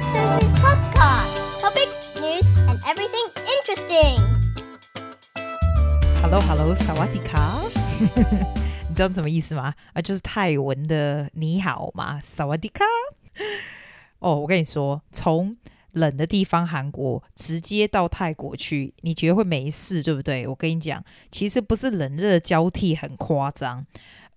Sister Susie's podcast. Topics, news, and everything interesting. Hello, Hello，萨瓦迪卡。你知道什么意思吗？啊，就是泰文的你好嘛，萨瓦迪卡。哦，我跟你说，从冷的地方韩国直接到泰国去，你觉得会没事，对不对？我跟你讲，其实不是冷热交替很夸张。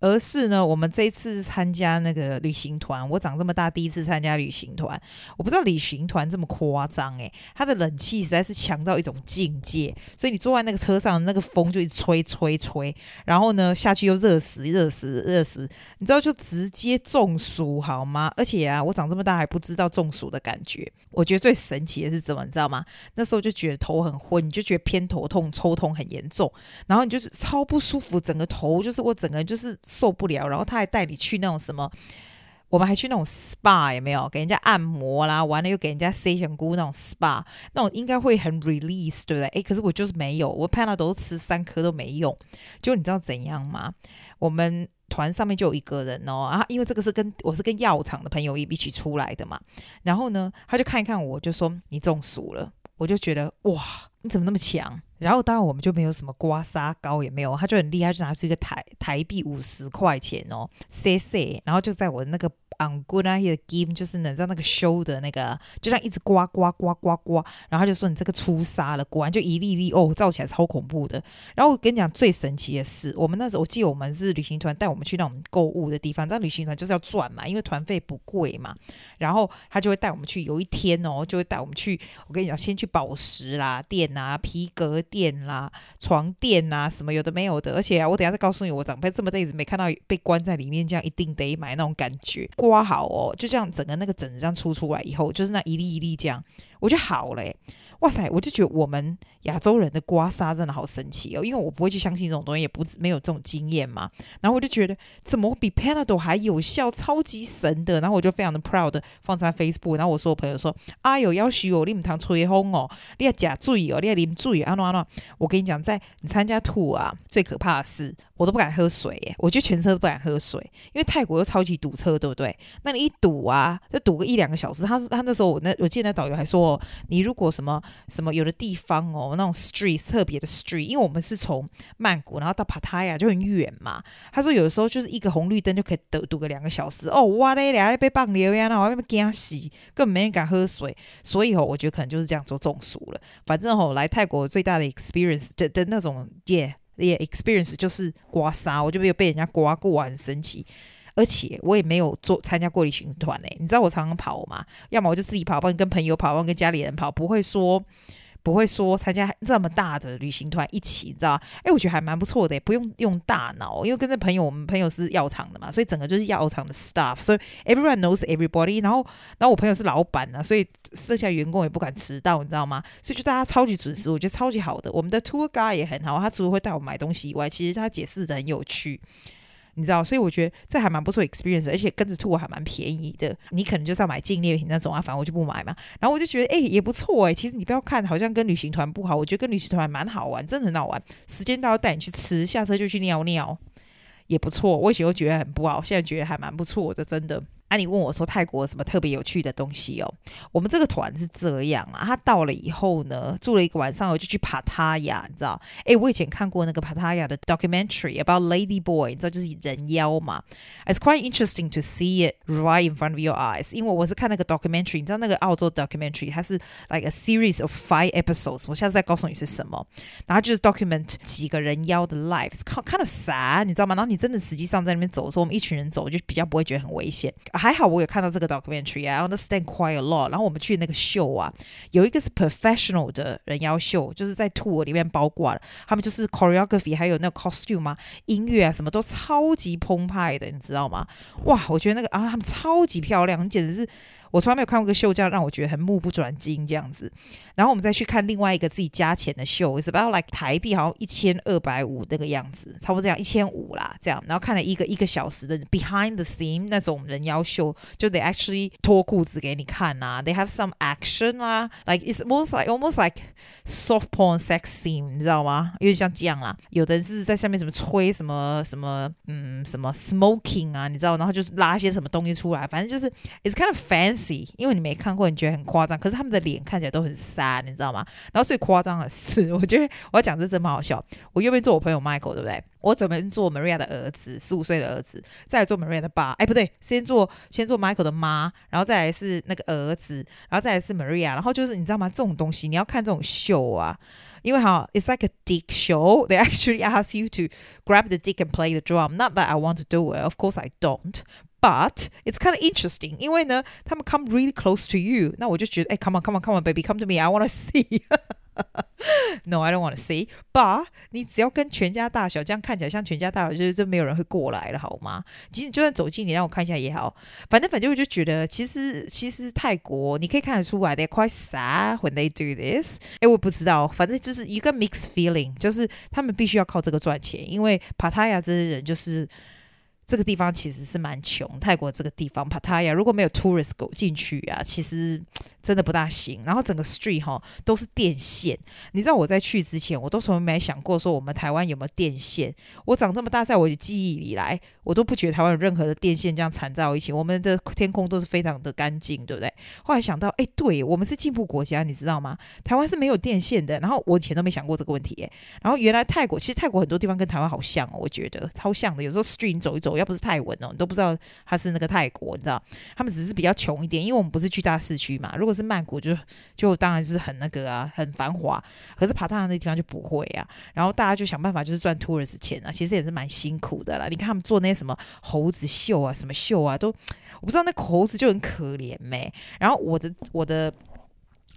而是呢，我们这一次参加那个旅行团，我长这么大第一次参加旅行团，我不知道旅行团这么夸张诶，它的冷气实在是强到一种境界，所以你坐在那个车上，那个风就一吹吹吹，然后呢下去又热死热死热死，你知道就直接中暑好吗？而且啊，我长这么大还不知道中暑的感觉。我觉得最神奇的是怎么，你知道吗？那时候就觉得头很昏，你就觉得偏头痛、抽痛很严重，然后你就是超不舒服，整个头就是我整个就是。受不了，然后他还带你去那种什么，我们还去那种 SPA 有没有？给人家按摩啦，完了又给人家塞香菇那种 SPA，那种应该会很 release，对不对？诶，可是我就是没有，我看到都吃三颗都没用。就你知道怎样吗？我们团上面就有一个人哦，啊，因为这个是跟我是跟药厂的朋友一一起出来的嘛，然后呢，他就看一看我，就说你中暑了。我就觉得哇，你怎么那么强？然后当然我们就没有什么刮痧膏也没有，他就很厉害，就拿出一个台台币五十块钱哦，C C，然后就在我的那个。昂古那些的 game 就是能在那个 show 的那个，就这样一直刮刮刮刮刮，然后他就说你这个出痧了，果然就一粒粒哦，照起来超恐怖的。然后我跟你讲最神奇的是，我们那时候我记得我们是旅行团带我们去那种购物的地方，但旅行团就是要赚嘛，因为团费不贵嘛。然后他就会带我们去，有一天哦，就会带我们去。我跟你讲，先去宝石啦店啊、皮革 垫啦、床垫啊，什么有的没有的。而且啊，我等下再告诉你，我长辈这么辈子没看到被关在里面这样，一定得买那种感觉。刮好哦，就这样整个那个疹子这样出出来以后，就是那一粒一粒这样，我就好了。哇塞，我就觉得我们亚洲人的刮痧真的好神奇哦，因为我不会去相信这种东西，也不没有这种经验嘛。然后我就觉得怎么比 Panadol 还有效，超级神的。然后我就非常的 proud 放在 Facebook。然后我说我朋友说：“哎呦，要许哦，你唔通吹风哦，你要假醉哦，你要啉醉啊，喏喏。”我跟你讲，在你参加 tour 啊，最可怕的是我都不敢喝水耶，我觉得全车都不敢喝水，因为泰国又超级堵车，对不对？那你一堵啊，就堵个一两个小时。他说他那时候我那我记得那导游还说，你如果什么。什么有的地方哦，那种 street 特别的 street，因为我们是从曼谷然后到帕塔亚就很远嘛。他说有的时候就是一个红绿灯就可以堵堵个两个小时哦，哇嘞，俩被棒流呀，那我要被惊死，根本没人敢喝水。所以哦，我觉得可能就是这样做中暑了。反正哦，来泰国最大的 experience 的的那种耶也 experience 就是刮痧，我就没有被人家刮过，很神奇。而且我也没有做参加过旅行团诶，你知道我常常跑吗？要么我就自己跑，不然跟朋友跑，不然跟家里人跑，不会说不会说参加这么大的旅行团一起，你知道？哎，我觉得还蛮不错的，不用用大脑，因为跟着朋友，我们朋友是药厂的嘛，所以整个就是药厂的 staff，所以 everyone knows everybody。然后，然后我朋友是老板呢，所以剩下员工也不敢迟到，你知道吗？所以就大家超级准时，我觉得超级好的。我们的 tour guide 也很好，他除了会带我买东西以外，其实他解释的很有趣。你知道，所以我觉得这还蛮不错 experience，而且跟着 tour 还蛮便宜的。你可能就是要买纪念品那种啊，反正我就不买嘛。然后我就觉得，哎，也不错哎。其实你不要看，好像跟旅行团不好，我觉得跟旅行团蛮好玩，真的很好玩。时间到要带你去吃，下车就去尿尿，也不错。我以前会觉得很不好，现在觉得还蛮不错的，真的。那、啊、你问我说泰国有什么特别有趣的东西哦？我们这个团是这样啊，他到了以后呢，住了一个晚上，我就去帕塔亚，你知道？哎，我以前看过那个帕塔亚的 documentary about lady boy，你知道就是人妖嘛？It's quite interesting to see it right in front of your eyes，因为我是看那个 documentary，你知道那个澳洲 documentary，它是 like a series of five episodes，我下次再告诉你是什么。然后就是 document 几个人妖的 lives，kind of sad，你知道吗？然后你真的实际上在那边走的时候，我们一群人走就比较不会觉得很危险。还好我有看到这个 documentary，I understand quite a lot。然后我们去那个秀啊，有一个是 professional 的人妖秀，就是在 tour 里面包括了，他们就是 choreography，还有那个 costume 啊，音乐啊，什么都超级澎湃的，你知道吗？哇，我觉得那个啊，他们超级漂亮，简直是。我从来没有看过一个秀这样让我觉得很目不转睛这样子，然后我们再去看另外一个自己加钱的秀，is about like 台币好像一千二百五那个样子，差不多这样一千五啦这样，然后看了一个一个小时的 behind the theme 那种人妖秀，就得 actually 脱裤子给你看、啊、，they have some action 啦，like it's most like almost like soft porn sex scene，你知道吗？有点像这样啦，有的是在下面什么吹什么什么嗯什么 smoking 啊，你知道，然后就拉一些什么东西出来，反正就是 it's kind of fancy。see，因为你没看过，你觉得很夸张。可是他们的脸看起来都很 sad，你知道吗？然后最夸张的是，我觉得我要讲这真蛮好笑。我右边坐我朋友 Michael，对不对？我准备做 Maria 的儿子，十五岁的儿子，再来做 Maria 的爸。哎，不对，先做先做 Michael 的妈，然后再来是那个儿子，然后再来是 Maria。然后就是你知道吗？这种东西你要看这种秀啊。因为哈，it's like a dick show. They actually ask you to grab the dick and play the drum. Not that I want to do it. Of course I don't. But it's kind of interesting. 因为呢，他们 come really close to you. 那我就觉得，哎，come on, come on, come on, baby, come to me. I want to see. No, I don't want to see. But 你只要跟全家大小这样看起来像全家大小，就是真没有人会过来了，好吗？其实就算走近，你让我看一下也好。反正反正我就觉得，其实其实泰国你可以看得出来，they're quite sad when they do this。哎，我不知道，反正就是一个 mixed feeling，就是他们必须要靠这个赚钱，因为帕塔亚这些人就是。 这个地方其实是蛮穷，泰国这个地方 pataya 如果没有 tourists 走进去啊，其实真的不大行。然后整个 street 哈都是电线，你知道我在去之前，我都从来没想过说我们台湾有没有电线。我长这么大，在我的记忆里来，我都不觉得台湾有任何的电线这样缠在一起。我们的天空都是非常的干净，对不对？后来想到，哎，对我们是进步国家，你知道吗？台湾是没有电线的。然后我以前都没想过这个问题，然后原来泰国，其实泰国很多地方跟台湾好像哦，我觉得超像的。有时候 street 走一走。要不是泰文哦，你都不知道他是那个泰国，你知道？他们只是比较穷一点，因为我们不是去大市区嘛。如果是曼谷就，就当然是很那个啊，很繁华。可是爬塔那地方就不会啊。然后大家就想办法就是赚 tourist 钱啊，其实也是蛮辛苦的啦。你看他们做那些什么猴子秀啊，什么秀啊，都 我不知道那猴子就很可怜咩。然后我的我的。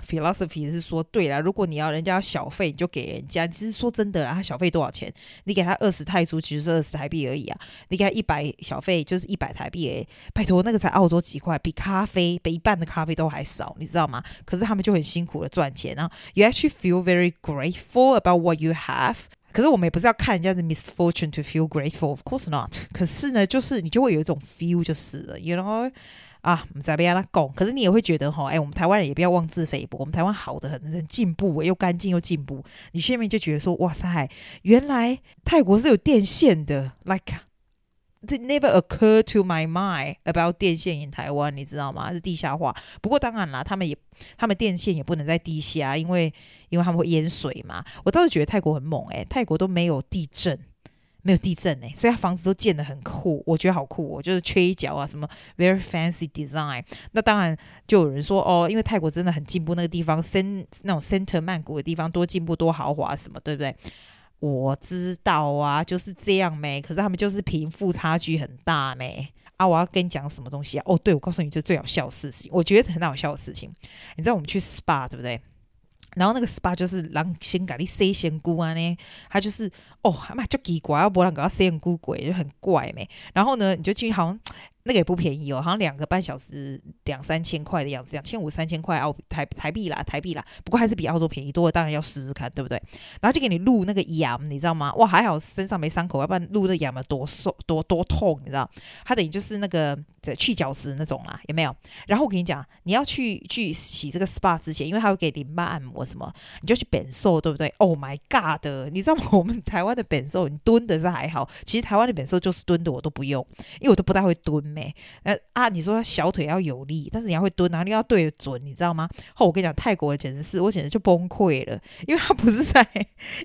Philosophy 是说，对了，如果你要人家小费，你就给人家。其实说真的啦，他小费多少钱？你给他二十泰铢，其实是二十台币而已啊。你给他一百小费，就是一百台币诶。拜托，那个才澳洲几块，比咖啡，比一半的咖啡都还少，你知道吗？可是他们就很辛苦的赚钱，然后 you actually feel very grateful about what you have。可是我们也不是要看人家的 misfortune to feel grateful，of course not。可是呢，就是你就会有一种 feel 就是了，you know。啊，我们再不要他讲，可是你也会觉得哈，哎，我们台湾人也不要妄自菲薄，我们台湾好的很，很进步，又干净又进步。你下面就觉得说，哇塞，原来泰国是有电线的，like it never occur to my mind about 电线 in 台湾，你知道吗？是地下化。不过当然啦，他们也，他们电线也不能在地下，因为因为他们会淹水嘛。我倒是觉得泰国很猛，哎，泰国都没有地震。没有地震呢，所以他房子都建得很酷，我觉得好酷哦，就是缺一角啊，什么 very fancy design。那当然就有人说哦，因为泰国真的很进步，那个地方 cen 那种 center 曼谷的地方多进步多豪华什么，对不对？我知道啊，就是这样没。可是他们就是贫富差距很大没啊！我要跟你讲什么东西啊？哦，对，我告诉你，就最好笑的事情，我觉得很好笑的事情。你知道我们去 SPA 对不对？然后那个 SPA 就是人先给你塞仙姑啊呢，他就是哦，妈就奇怪，要不然给他塞仙姑鬼就很怪没。然后呢，你就进去好像。那个也不便宜哦，好像两个半小时两三千块的样子，两千五三千块澳台台币啦，台币啦。不过还是比澳洲便宜多了，当然要试试看，对不对？然后就给你录那个痒，你知道吗？哇，还好身上没伤口，要不然录的痒嘛多受多多痛，你知道？它等于就是那个去角质那种啦，有没有？然后我跟你讲，你要去去洗这个 SPA 之前，因为它会给淋巴按摩什么，你就去本瘦，对不对？Oh my god！你知道吗？我们台湾的本瘦，你蹲的是还好，其实台湾的本瘦就是蹲的，我都不用，因为我都不大会蹲。呃啊，你说小腿要有力，但是你要会蹲，然后你要对得准，你知道吗？后我跟你讲，泰国的简直是我简直就崩溃了，因为他不是在，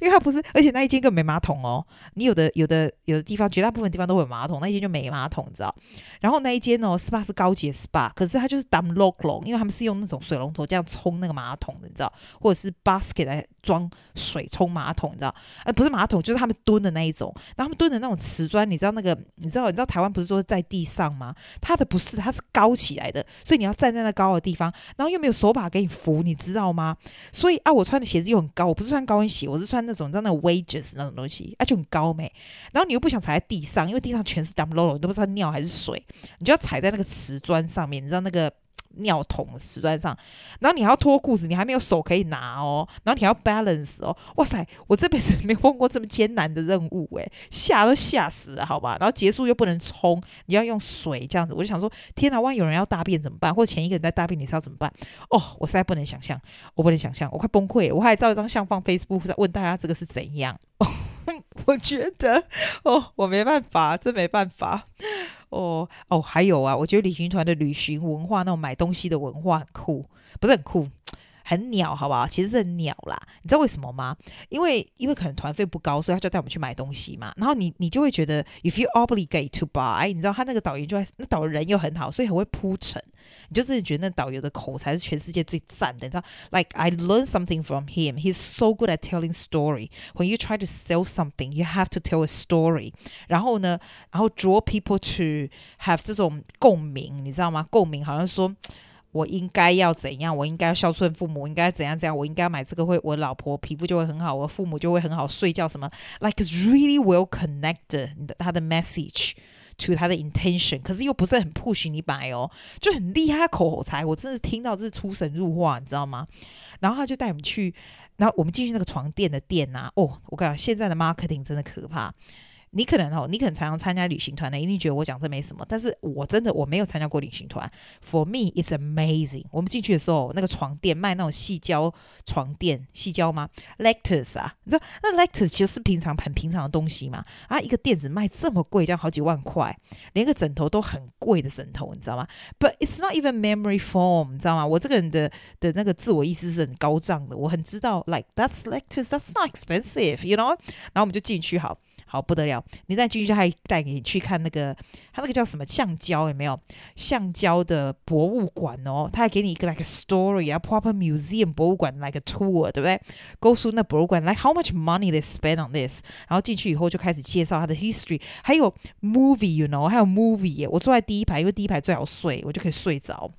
因为他不是，而且那一间更没马桶哦。你有的有的有的地方，绝大部分地方都会有马桶，那一间就没马桶，你知道？然后那一间哦，SPA 是高级 SPA，可是它就是 dam lok long，因为他们是用那种水龙头这样冲那个马桶的，你知道？或者是 basket 来装水冲马桶，你知道？呃，不是马桶，就是他们蹲的那一种，然后他们蹲的那种瓷砖，你知道那个？你知道？你知道台湾不是说在地上？它的不是，它是高起来的，所以你要站在那高的地方，然后又没有手把给你扶，你知道吗？所以啊，我穿的鞋子又很高，我不是穿高跟鞋，我是穿那种你知道那种 wedges 那种东西，啊就很高没？然后你又不想踩在地上，因为地上全是 dump low，你都不知道尿还是水，你就要踩在那个瓷砖上面，你知道那个。尿桶瓷砖上，然后你还要脱裤子，你还没有手可以拿哦，然后你要 balance 哦，哇塞，我这辈子没碰过这么艰难的任务诶，吓都吓死了，好吧，然后结束又不能冲，你要用水这样子，我就想说，天哪，万一有人要大便怎么办？或者前一个人在大便，你知道怎么办？哦，我实在不能想象，我不能想象，我快崩溃了，我还照一张相放 Facebook 在问大家这个是怎样，哦，我觉得哦，我没办法，真没办法。哦哦，还有啊，我觉得旅行团的旅行文化，那种买东西的文化很酷，不是很酷。很鸟，好不好？其实是很鸟啦。你知道为什么吗？因为因为可能团费不高，所以他就带我们去买东西嘛。然后你你就会觉得，if you obligate to buy，你知道他那个导游就那导游人又很好，所以很会铺陈。你就真的觉得那导游的口才是全世界最赞的。你知道，like I learn something from him. He's so good at telling story. When you try to sell something, you have to tell a story. 然后呢，然后 draw people to have 这种共鸣，你知道吗？共鸣好像说。我应该要怎样？我应该要孝顺父母，应该怎样怎样？我应该买这个会，我老婆皮肤就会很好，我父母就会很好睡觉什么？Like it's really well connected，他的 message to 他的 intention，可是又不是很 push 你买哦，就很厉害口才，我真的听到这是出神入化，你知道吗？然后他就带我们去，然后我们进去那个床垫的店啊，哦，我跟你讲，现在的 marketing 真的可怕。你可能哦，你可能常常参加旅行团的，一定觉得我讲这没什么。但是我真的我没有参加过旅行团，For me it's amazing。我们进去的时候，那个床垫卖那种细胶床垫，细胶吗？Lactose 啊，你知道那 Lactose 其实是平常很平常的东西嘛？啊，一个垫子卖这么贵，这样好几万块，连个枕头都很贵的枕头，你知道吗？But it's not even memory foam，你知道吗？我这个人的的那个自我意识是很高涨的，我很知道，like that's Lactose，that's not expensive，you know？然后我们就进去好。好不得了！你再进去，他还带你去看那个，他那个叫什么橡胶有没有？橡胶的博物馆哦，他还给你一个 like a story 啊，proper museum 博物馆 like a tour，对不对？Go through 那博物馆，like how much money they spend on this？然后进去以后就开始介绍他的 history，还有 movie，you know，还有 movie 耶！我坐在第一排，因为第一排最好睡，我就可以睡着。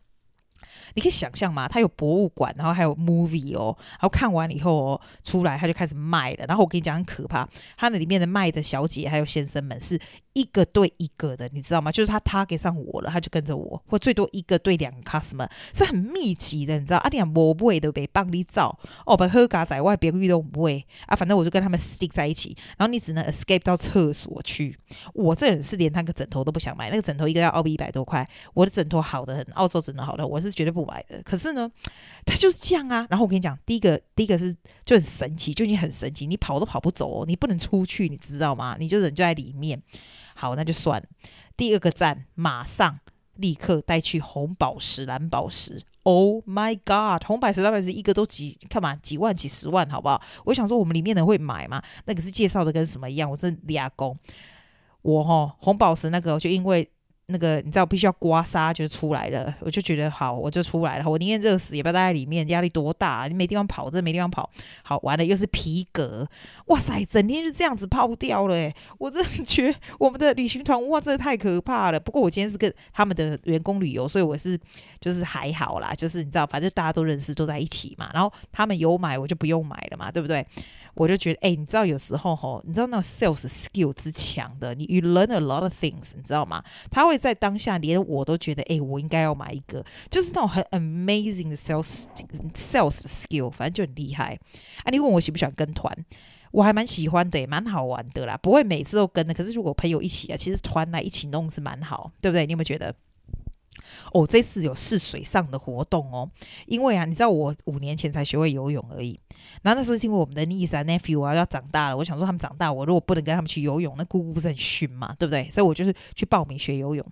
你可以想象吗？他有博物馆，然后还有 movie 哦，然后看完以后哦，出来他就开始卖了。然后我跟你讲很可怕，他那里面的卖的小姐还有先生们是。一个对一个的，你知道吗？就是他 target 上我了，他就跟着我，或最多一个对两个 customer，是很密集的，你知道？啊，你讲我不会都被帮你找哦，把喝咖仔外边遇都不会啊，反正我就跟他们 stick 在一起，然后你只能 escape 到厕所去。我这人是连那个枕头都不想买，那个枕头一个要澳币一百多块，我的枕头好的很，澳洲枕头好的，我是绝对不买的。可是呢，他就是这样啊。然后我跟你讲，第一个第一个是就很神奇，就你很神奇，你跑都跑不走，你不能出去，你知道吗？你就人就在里面。好，那就算了。第二个站，马上立刻带去红宝石、蓝宝石。Oh my god，红宝石、蓝宝石一个都几看嘛？几万、几十万，好不好？我想说，我们里面人会买吗？那个是介绍的跟什么一样？我真俩工。我哈红宝石那个，就因为。那个你知道，必须要刮痧就出来了，我就觉得好，我就出来了。我宁愿热死也不要待在里面，压力多大？你没地方跑，真的没地方跑。好，完了又是皮革，哇塞，整天就这样子泡掉了诶，我真的觉得我们的旅行团哇，真的太可怕了。不过我今天是跟他们的员工旅游，所以我是就是还好啦，就是你知道，反正大家都认识，都在一起嘛。然后他们有买，我就不用买了嘛，对不对？我就觉得，哎、你知道有时候吼，你知道那种 sales skill 之强的，你 you learn a lot of things，你知道吗？他会在当下连我都觉得，哎、我应该要买一个，就是那种很 amazing 的 sales sales skill，反正就很厉害。啊，你问我喜不喜欢跟团，我还蛮喜欢的，蛮好玩的啦，不会每次都跟的。可是如果朋友一起啊，其实团来一起弄是蛮好，对不对？你有没有觉得？哦，这次有试水上的活动哦，因为啊，你知道我五年前才学会游泳而已。然后那时候是因为我们的 niece 啊 nephew 啊要长大了，我想说他们长大，我如果不能跟他们去游泳，那姑姑不是很逊嘛，对不对？所以我就是去报名学游泳。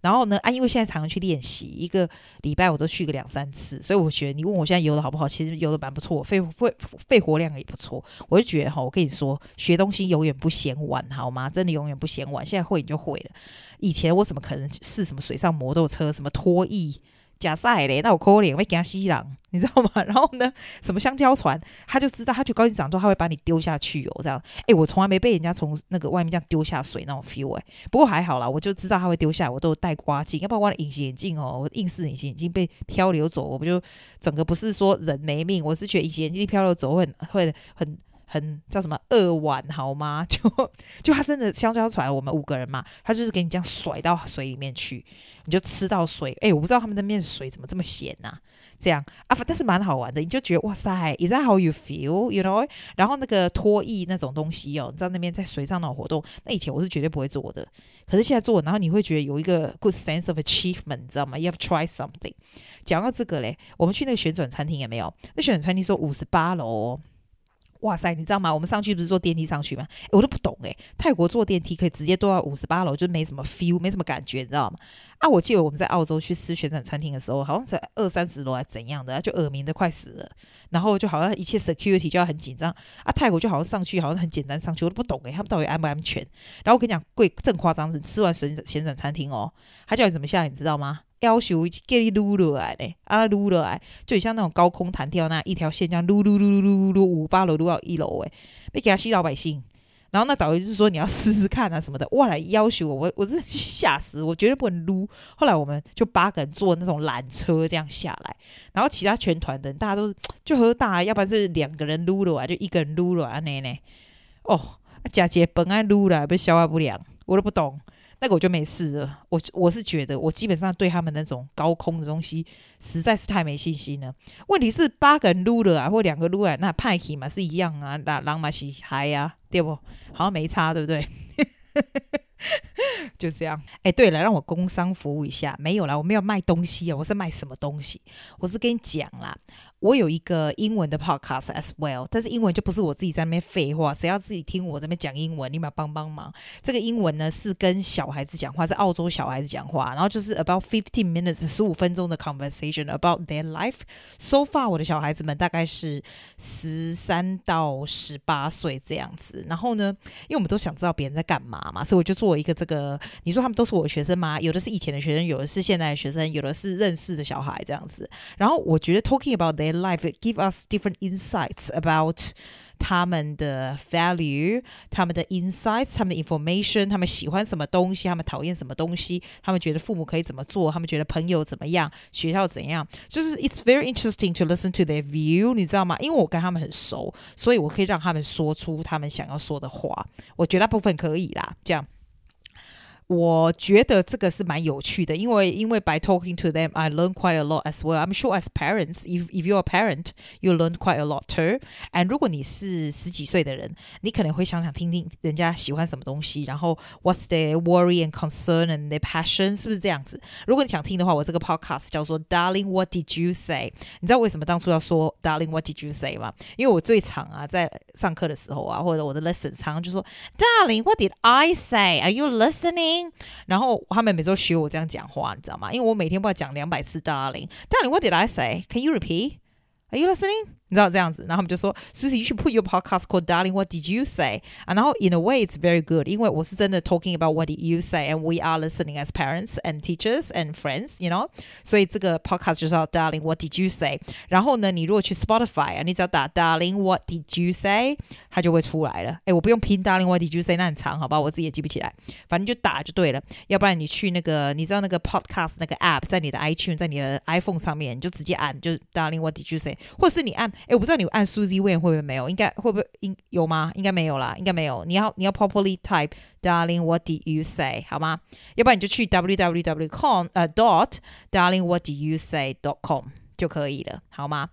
然后呢，啊，因为现在常常去练习，一个礼拜我都去个两三次，所以我觉得你问我现在游的好不好，其实游的蛮不错，肺肺肺活量也不错。我就觉得哈，我跟你说，学东西永远不嫌晚，好吗？真的永远不嫌晚。现在会你就会了，以前我怎么可能试什么水上摩托车，什么脱衣？假赛嘞，那我可怜会给他吸狼，你知道吗？然后呢，什么香蕉船，他就知道，他就高兴长之后，他会把你丢下去哦，这样。哎，我从来没被人家从那个外面这样丢下水那种 feel 哎。不过还好啦，我就知道他会丢下，我都有戴刮镜，要不然我的隐形眼镜哦，我硬式隐形眼镜被漂流走，我不就整个不是说人没命，我是觉得隐形眼镜漂流走会会。很叫什么二碗好吗？就就他真的香蕉船，我们五个人嘛，他就是给你这样甩到水里面去，你就吃到水。哎、我不知道他们那边水怎么这么咸呐、这样啊，但是蛮好玩的，你就觉得哇塞，Is that how you feel？You know？然后那个拖曳那种东西哦，你知道那边在水上那种活动，那以前我是绝对不会做的，可是现在做，然后你会觉得有一个 good sense of achievement，你知道吗？You have tried something。讲到这个嘞，我们去那个旋转餐厅有没有？那旋转餐厅说五十八楼。哇塞，你知道吗？我们上去不是坐电梯上去吗？我都不懂诶，泰国坐电梯可以直接坐到五十八楼，就没什么 feel，没什么感觉，你知道吗？啊，我记得我们在澳洲去吃旋转餐厅的时候，好像才二三十楼还怎样的，就耳鸣的快死了。然后就好像一切 security 就要很紧张啊。泰国就好像上去好像很简单上去，我都不懂诶，他们到底安不安全？然后我跟你讲，贵正夸张，是吃完旋转旋转餐厅哦，他叫你怎么下，你知道吗？要求给你撸落来嘞，啊撸落来，就像那种高空弹跳那一条线，这样撸撸撸撸撸撸五八楼撸到一楼诶，被给他吸老百姓。然后那导游就说你要试试看啊什么的，哇来要求我，我我真吓死，我绝对不能撸。后来我们就八个人坐那种缆车这样下来，然后其他全团的人大家都就喝大，要不然是两个人撸了啊，就一个人撸了啊那呢。哦，假姐本爱撸了，被消化不良，我都不懂。那个我就没事了，我我是觉得我基本上对他们那种高空的东西实在是太没信心了。问题是八个人撸了啊，或两个撸啊，那派气嘛是一样啊，那狼嘛是嗨呀，对不？好像没差，对不对？就这样。哎，对了，让我工商服务一下，没有啦，我没有卖东西啊，我是卖什么东西？我是跟你讲啦。我有一个英文的 podcast as well，但是英文就不是我自己在那边废话，谁要自己听我这边讲英文？你们帮帮忙。这个英文呢是跟小孩子讲话，是澳洲小孩子讲话，然后就是 about fifteen minutes，十五分钟的 conversation about their life so far。我的小孩子们大概是十三到十八岁这样子。然后呢，因为我们都想知道别人在干嘛嘛，所以我就做一个这个。你说他们都是我的学生吗？有的是以前的学生，有的是现在的学生，有的是认识的小孩这样子。然后我觉得 talking about their life give us different insights about 他们的 value，他们的 insights，他们的 information，他们喜欢什么东西，他们讨厌什么东西，他们觉得父母可以怎么做，他们觉得朋友怎么样，学校怎样，就是 it's very interesting to listen to their view，你知道吗？因为我跟他们很熟，所以我可以让他们说出他们想要说的话。我觉得大部分可以啦，这样。 我觉得这个是蛮有趣的，因为因为 by talking to them, I learn quite a lot as well. I'm sure as parents, if if you're a parent, you learn quite a lot too. And 如果你是十几岁的人，你可能会想想听听人家喜欢什么东西，然后 what's their worry and concern and their passion，是不是这样子？如果你想听的话，我这个 podcast 叫做 Darling, What did you say？你知道为什么当初要说 Darling, What did you say 吗？因为我最常啊在上课的时候啊，或者我的 lesson 常常就说 Darling, What did I say? Are you listening? 然后他们每周学我这样讲话，你知道吗？因为我每天不要讲两百次 darling，darling，what did I say？Can you repeat？Are you listening？你知道这样子，然后他们就说，Susie，you should put your podcast called Darling, What did you say？啊，然后 in a way it's very good，因为我是真的 talking about what did you say，and we are listening as parents and teachers and friends，you know。所以这个 podcast 就是要 Darling, What did you say？然后呢，你如果去 Spotify 啊，你只要打 Darling, What did you say？它就会出来了。诶，我不用拼 Darling, What did you say？那很长，好吧，我自己也记不起来，反正就打就对了。要不然你去那个，你知道那个 podcast 那个 app，在你的 iTunes，在你的 iPhone 上面，你就直接按，就 Darling, What did you say？或者是你按。 诶，我不知道你按 Suzy Wayne 会不会没有？应该会不会应有吗？应该没有啦，应该没有。你要你要 properly type Darling What did you say 好吗？要不然你就去 www com 呃 dot Darling What did you say dot com 就可以了，好吗？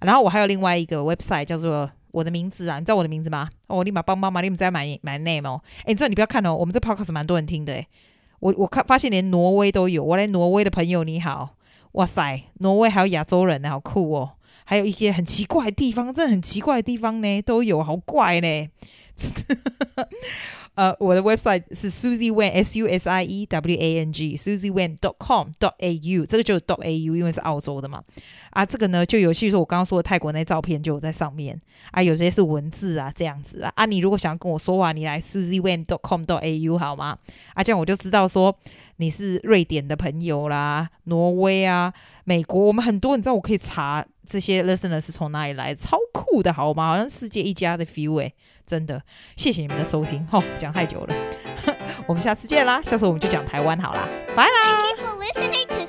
然后我还有另外一个 website 叫做我的名字啊，你知道我的名字吗？哦，我立马帮帮忙，你们在买买 name 哦。诶，你知道你不要看哦，我们这 podcast 蛮多人听的诶。我我看发现连挪威都有，我连挪威的朋友你好，哇塞，挪威还有亚洲人呢，好酷哦。还有一些很奇怪的地方，真的很奇怪的地方呢，都有，好怪呢。呃，我的 website 是 suzewainsu S I E W A N G Suzy Wang dot com dot A U，这个就是 dot A U，因为是澳洲的嘛。啊，这个呢就有，譬如说我刚刚说的泰国那照片就有在上面啊，有些是文字啊这样子啊。啊，你如果想要跟我说话，你来 suzewain dot com dot A U 好吗？啊，这样我就知道说。你是瑞典的朋友啦，挪威啊，美国，我们很多，你知道我可以查这些 listener 是从哪里来，超酷的好吗？好像世界一家的 feel 诶，真的，谢谢你们的收听，吼、哦，讲太久了，我们下次见啦，下次我们就讲台湾好啦，拜啦。